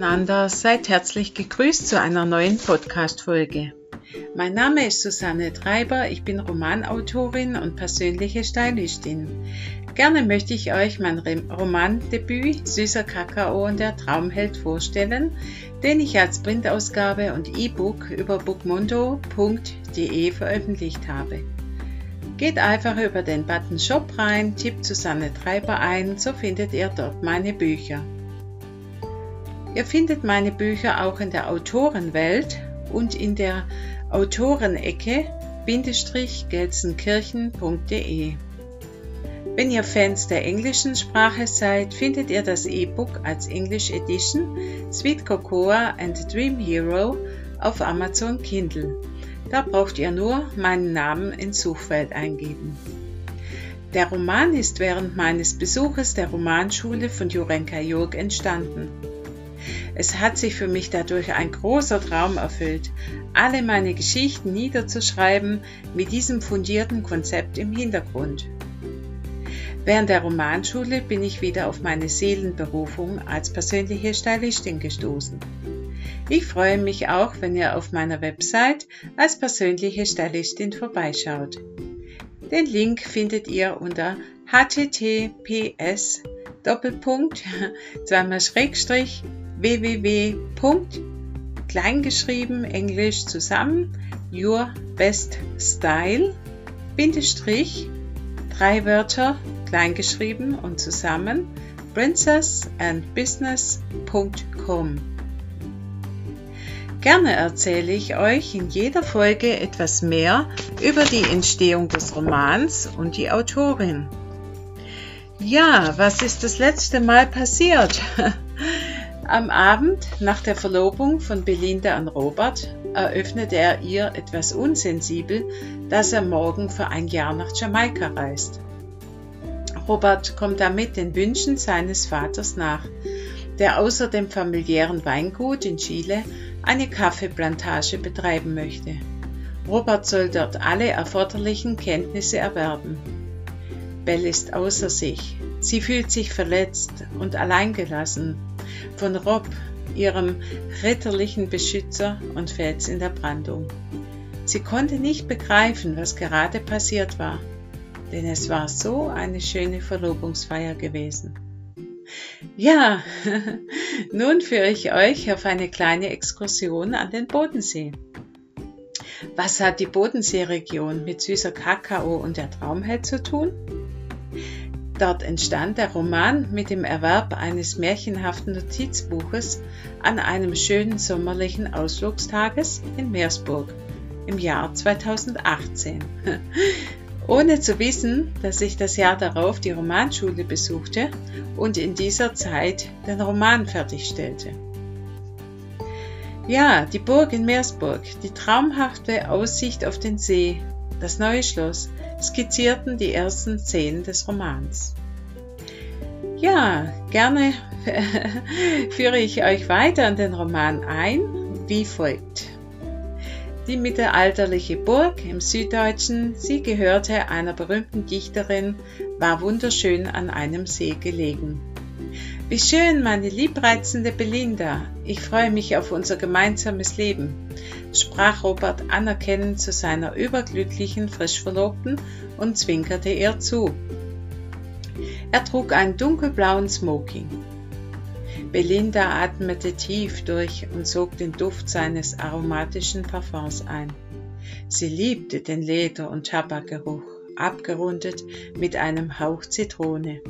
miteinander, seid herzlich gegrüßt zu einer neuen Podcast-Folge. Mein Name ist Susanne Treiber, ich bin Romanautorin und persönliche Stylistin. Gerne möchte ich euch mein Romandebüt Süßer Kakao und der Traumheld vorstellen, den ich als Printausgabe und E-Book über bookmundo.de veröffentlicht habe. Geht einfach über den Button Shop rein, tippt Susanne Treiber ein, so findet ihr dort meine Bücher. Ihr findet meine Bücher auch in der Autorenwelt und in der Autorenecke gelsenkirchen.de. Wenn ihr Fans der englischen Sprache seid, findet ihr das E-Book als English Edition Sweet Cocoa and Dream Hero auf Amazon Kindle. Da braucht ihr nur meinen Namen ins Suchfeld eingeben. Der Roman ist während meines Besuches der Romanschule von Jurenka Jurg entstanden. Es hat sich für mich dadurch ein großer Traum erfüllt, alle meine Geschichten niederzuschreiben mit diesem fundierten Konzept im Hintergrund. Während der Romanschule bin ich wieder auf meine Seelenberufung als persönliche Stylistin gestoßen. Ich freue mich auch, wenn ihr auf meiner Website als persönliche Stylistin vorbeischaut. Den Link findet ihr unter https Doppelpunkt, zweimal Schrägstrich, www. kleingeschrieben englisch zusammen your best style Bindestrich drei Wörter kleingeschrieben und zusammen princessandbusiness.com Gerne erzähle ich euch in jeder Folge etwas mehr über die Entstehung des Romans und die Autorin. Ja, was ist das letzte Mal passiert? Am Abend nach der Verlobung von Belinda an Robert eröffnet er ihr etwas unsensibel, dass er morgen für ein Jahr nach Jamaika reist. Robert kommt damit den Wünschen seines Vaters nach, der außer dem familiären Weingut in Chile eine Kaffeeplantage betreiben möchte. Robert soll dort alle erforderlichen Kenntnisse erwerben. Belle ist außer sich. Sie fühlt sich verletzt und alleingelassen von Rob, ihrem ritterlichen Beschützer und Fels in der Brandung. Sie konnte nicht begreifen, was gerade passiert war, denn es war so eine schöne Verlobungsfeier gewesen. Ja, nun führe ich euch auf eine kleine Exkursion an den Bodensee. Was hat die Bodenseeregion mit süßer Kakao und der Traumheld zu tun? Dort entstand der Roman mit dem Erwerb eines märchenhaften Notizbuches an einem schönen sommerlichen Ausflugstages in Meersburg im Jahr 2018. Ohne zu wissen, dass ich das Jahr darauf die Romanschule besuchte und in dieser Zeit den Roman fertigstellte. Ja, die Burg in Meersburg, die traumhafte Aussicht auf den See, das neue Schloss, skizzierten die ersten Szenen des Romans. Ja, gerne führe ich euch weiter in den Roman ein, wie folgt. Die mittelalterliche Burg im Süddeutschen, sie gehörte einer berühmten Dichterin, war wunderschön an einem See gelegen. Wie schön, meine liebreizende Belinda, ich freue mich auf unser gemeinsames Leben, sprach Robert anerkennend zu seiner überglücklichen Frischverlobten und zwinkerte ihr zu. Er trug einen dunkelblauen Smoking. Belinda atmete tief durch und sog den Duft seines aromatischen Parfums ein. Sie liebte den Leder- und Tabakgeruch, abgerundet mit einem Hauch Zitrone.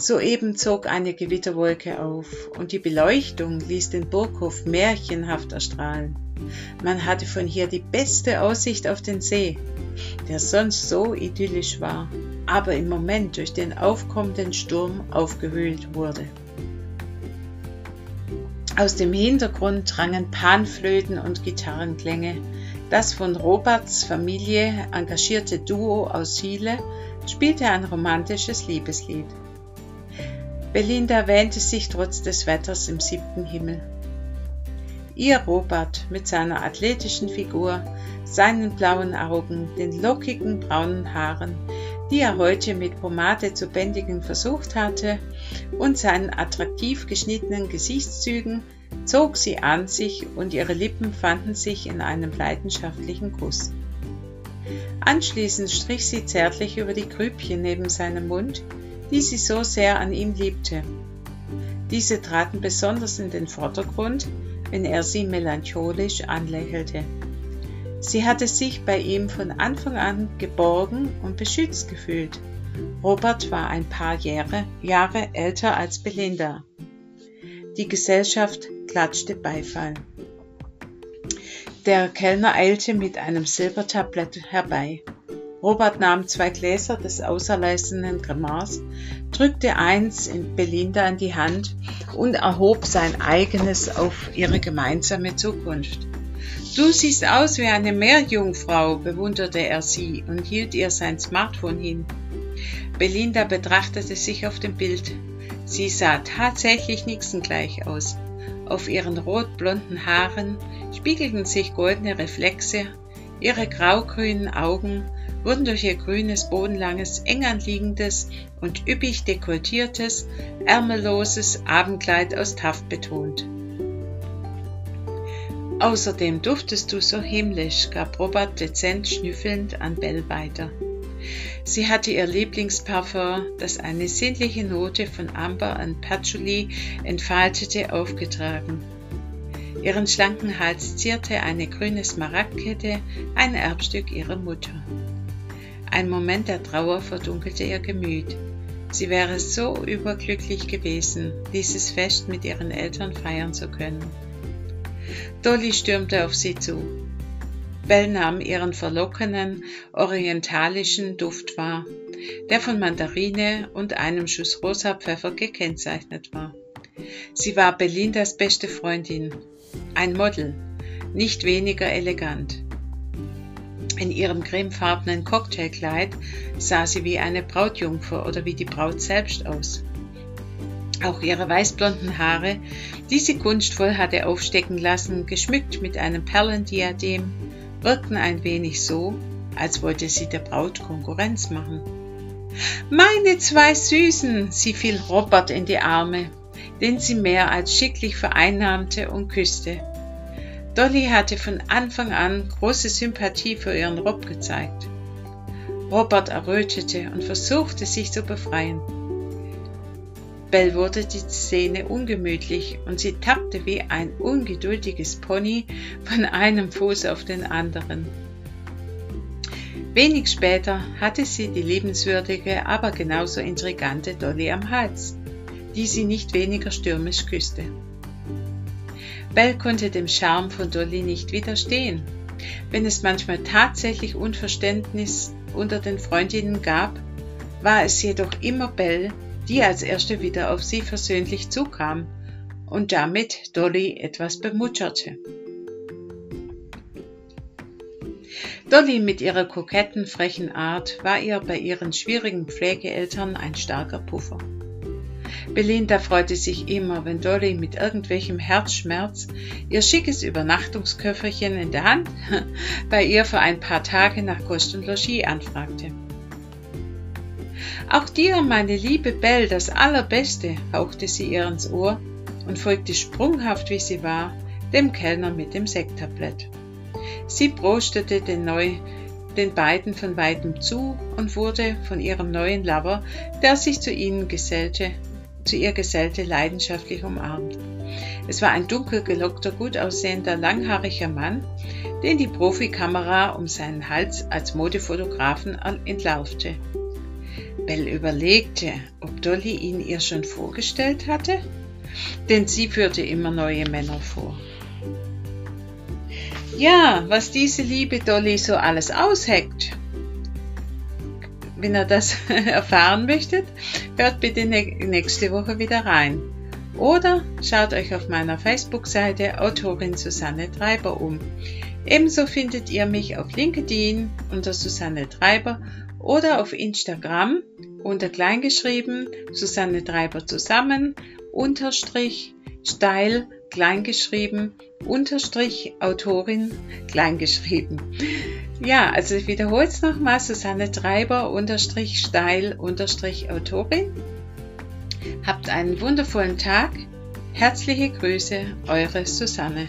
Soeben zog eine Gewitterwolke auf und die Beleuchtung ließ den Burghof märchenhaft erstrahlen. Man hatte von hier die beste Aussicht auf den See, der sonst so idyllisch war, aber im Moment durch den aufkommenden Sturm aufgewühlt wurde. Aus dem Hintergrund drangen Panflöten und Gitarrenklänge. Das von Roberts Familie engagierte Duo aus Chile spielte ein romantisches Liebeslied. Belinda wähnte sich trotz des Wetters im siebten Himmel. Ihr Robert mit seiner athletischen Figur, seinen blauen Augen, den lockigen braunen Haaren, die er heute mit Pomade zu bändigen versucht hatte, und seinen attraktiv geschnittenen Gesichtszügen zog sie an sich und ihre Lippen fanden sich in einem leidenschaftlichen Kuss. Anschließend strich sie zärtlich über die Grübchen neben seinem Mund, die sie so sehr an ihm liebte. Diese traten besonders in den Vordergrund, wenn er sie melancholisch anlächelte. Sie hatte sich bei ihm von Anfang an geborgen und beschützt gefühlt. Robert war ein paar Jahre, Jahre älter als Belinda. Die Gesellschaft klatschte Beifall. Der Kellner eilte mit einem Silbertablett herbei. Robert nahm zwei Gläser des auserlesenen Cremars, drückte eins in Belinda in die Hand und erhob sein eigenes auf ihre gemeinsame Zukunft. Du siehst aus wie eine Meerjungfrau, bewunderte er sie und hielt ihr sein Smartphone hin. Belinda betrachtete sich auf dem Bild. Sie sah tatsächlich Nixon gleich aus. Auf ihren rotblonden Haaren spiegelten sich goldene Reflexe, ihre graugrünen Augen wurden durch ihr grünes, bodenlanges, eng anliegendes und üppig dekoltiertes, ärmelloses Abendkleid aus Taft betont. Außerdem duftest du so himmlisch, gab Robert dezent schnüffelnd an Belle weiter. Sie hatte ihr Lieblingsparfum, das eine sinnliche Note von Amber und Patchouli entfaltete, aufgetragen. Ihren schlanken Hals zierte eine grüne Smaragdkette, ein Erbstück ihrer Mutter. Ein Moment der Trauer verdunkelte ihr Gemüt. Sie wäre so überglücklich gewesen, dieses Fest mit ihren Eltern feiern zu können. Dolly stürmte auf sie zu. Bell nahm ihren verlockenen, orientalischen Duft wahr, der von Mandarine und einem Schuss rosa Pfeffer gekennzeichnet war. Sie war Belindas beste Freundin, ein Model, nicht weniger elegant. In ihrem cremefarbenen Cocktailkleid sah sie wie eine Brautjungfer oder wie die Braut selbst aus. Auch ihre weißblonden Haare, die sie kunstvoll hatte aufstecken lassen, geschmückt mit einem Perlendiadem, wirkten ein wenig so, als wollte sie der Braut Konkurrenz machen. Meine zwei Süßen! Sie fiel Robert in die Arme, den sie mehr als schicklich vereinnahmte und küsste. Dolly hatte von Anfang an große Sympathie für ihren Rob gezeigt. Robert errötete und versuchte sich zu befreien. Bell wurde die Szene ungemütlich und sie tappte wie ein ungeduldiges Pony von einem Fuß auf den anderen. Wenig später hatte sie die liebenswürdige, aber genauso intrigante Dolly am Hals, die sie nicht weniger stürmisch küsste. Bell konnte dem Charme von Dolly nicht widerstehen. Wenn es manchmal tatsächlich Unverständnis unter den Freundinnen gab, war es jedoch immer Bell, die als erste wieder auf sie versöhnlich zukam und damit Dolly etwas bemutterte. Dolly mit ihrer koketten, frechen Art war ihr bei ihren schwierigen Pflegeeltern ein starker Puffer. Belinda freute sich immer, wenn Dolly mit irgendwelchem Herzschmerz ihr schickes Übernachtungsköfferchen in der Hand bei ihr für ein paar Tage nach Kost und Logis anfragte. Auch dir, meine liebe Belle, das Allerbeste, hauchte sie ihr ins Ohr und folgte sprunghaft, wie sie war, dem Kellner mit dem Sekttablett. Sie prostete den, neu, den beiden von weitem zu und wurde von ihrem neuen Lover, der sich zu ihnen gesellte, zu ihr gesellte, leidenschaftlich umarmt. Es war ein dunkel gelockter, gut aussehender, langhaariger Mann, den die Profikamera um seinen Hals als Modefotografen entlarvte. Bell überlegte, ob Dolly ihn ihr schon vorgestellt hatte, denn sie führte immer neue Männer vor. Ja, was diese liebe Dolly so alles ausheckt, wenn ihr das erfahren möchtet, hört bitte nächste Woche wieder rein. Oder schaut euch auf meiner Facebook-Seite Autorin Susanne Treiber um. Ebenso findet ihr mich auf LinkedIn unter Susanne Treiber oder auf Instagram unter kleingeschrieben Susanne Treiber zusammen unterstrich steil kleingeschrieben unterstrich Autorin kleingeschrieben. Ja, also ich wiederhole es nochmal, Susanne Treiber unterstrich steil unterstrich Autorin. Habt einen wundervollen Tag. Herzliche Grüße, eure Susanne.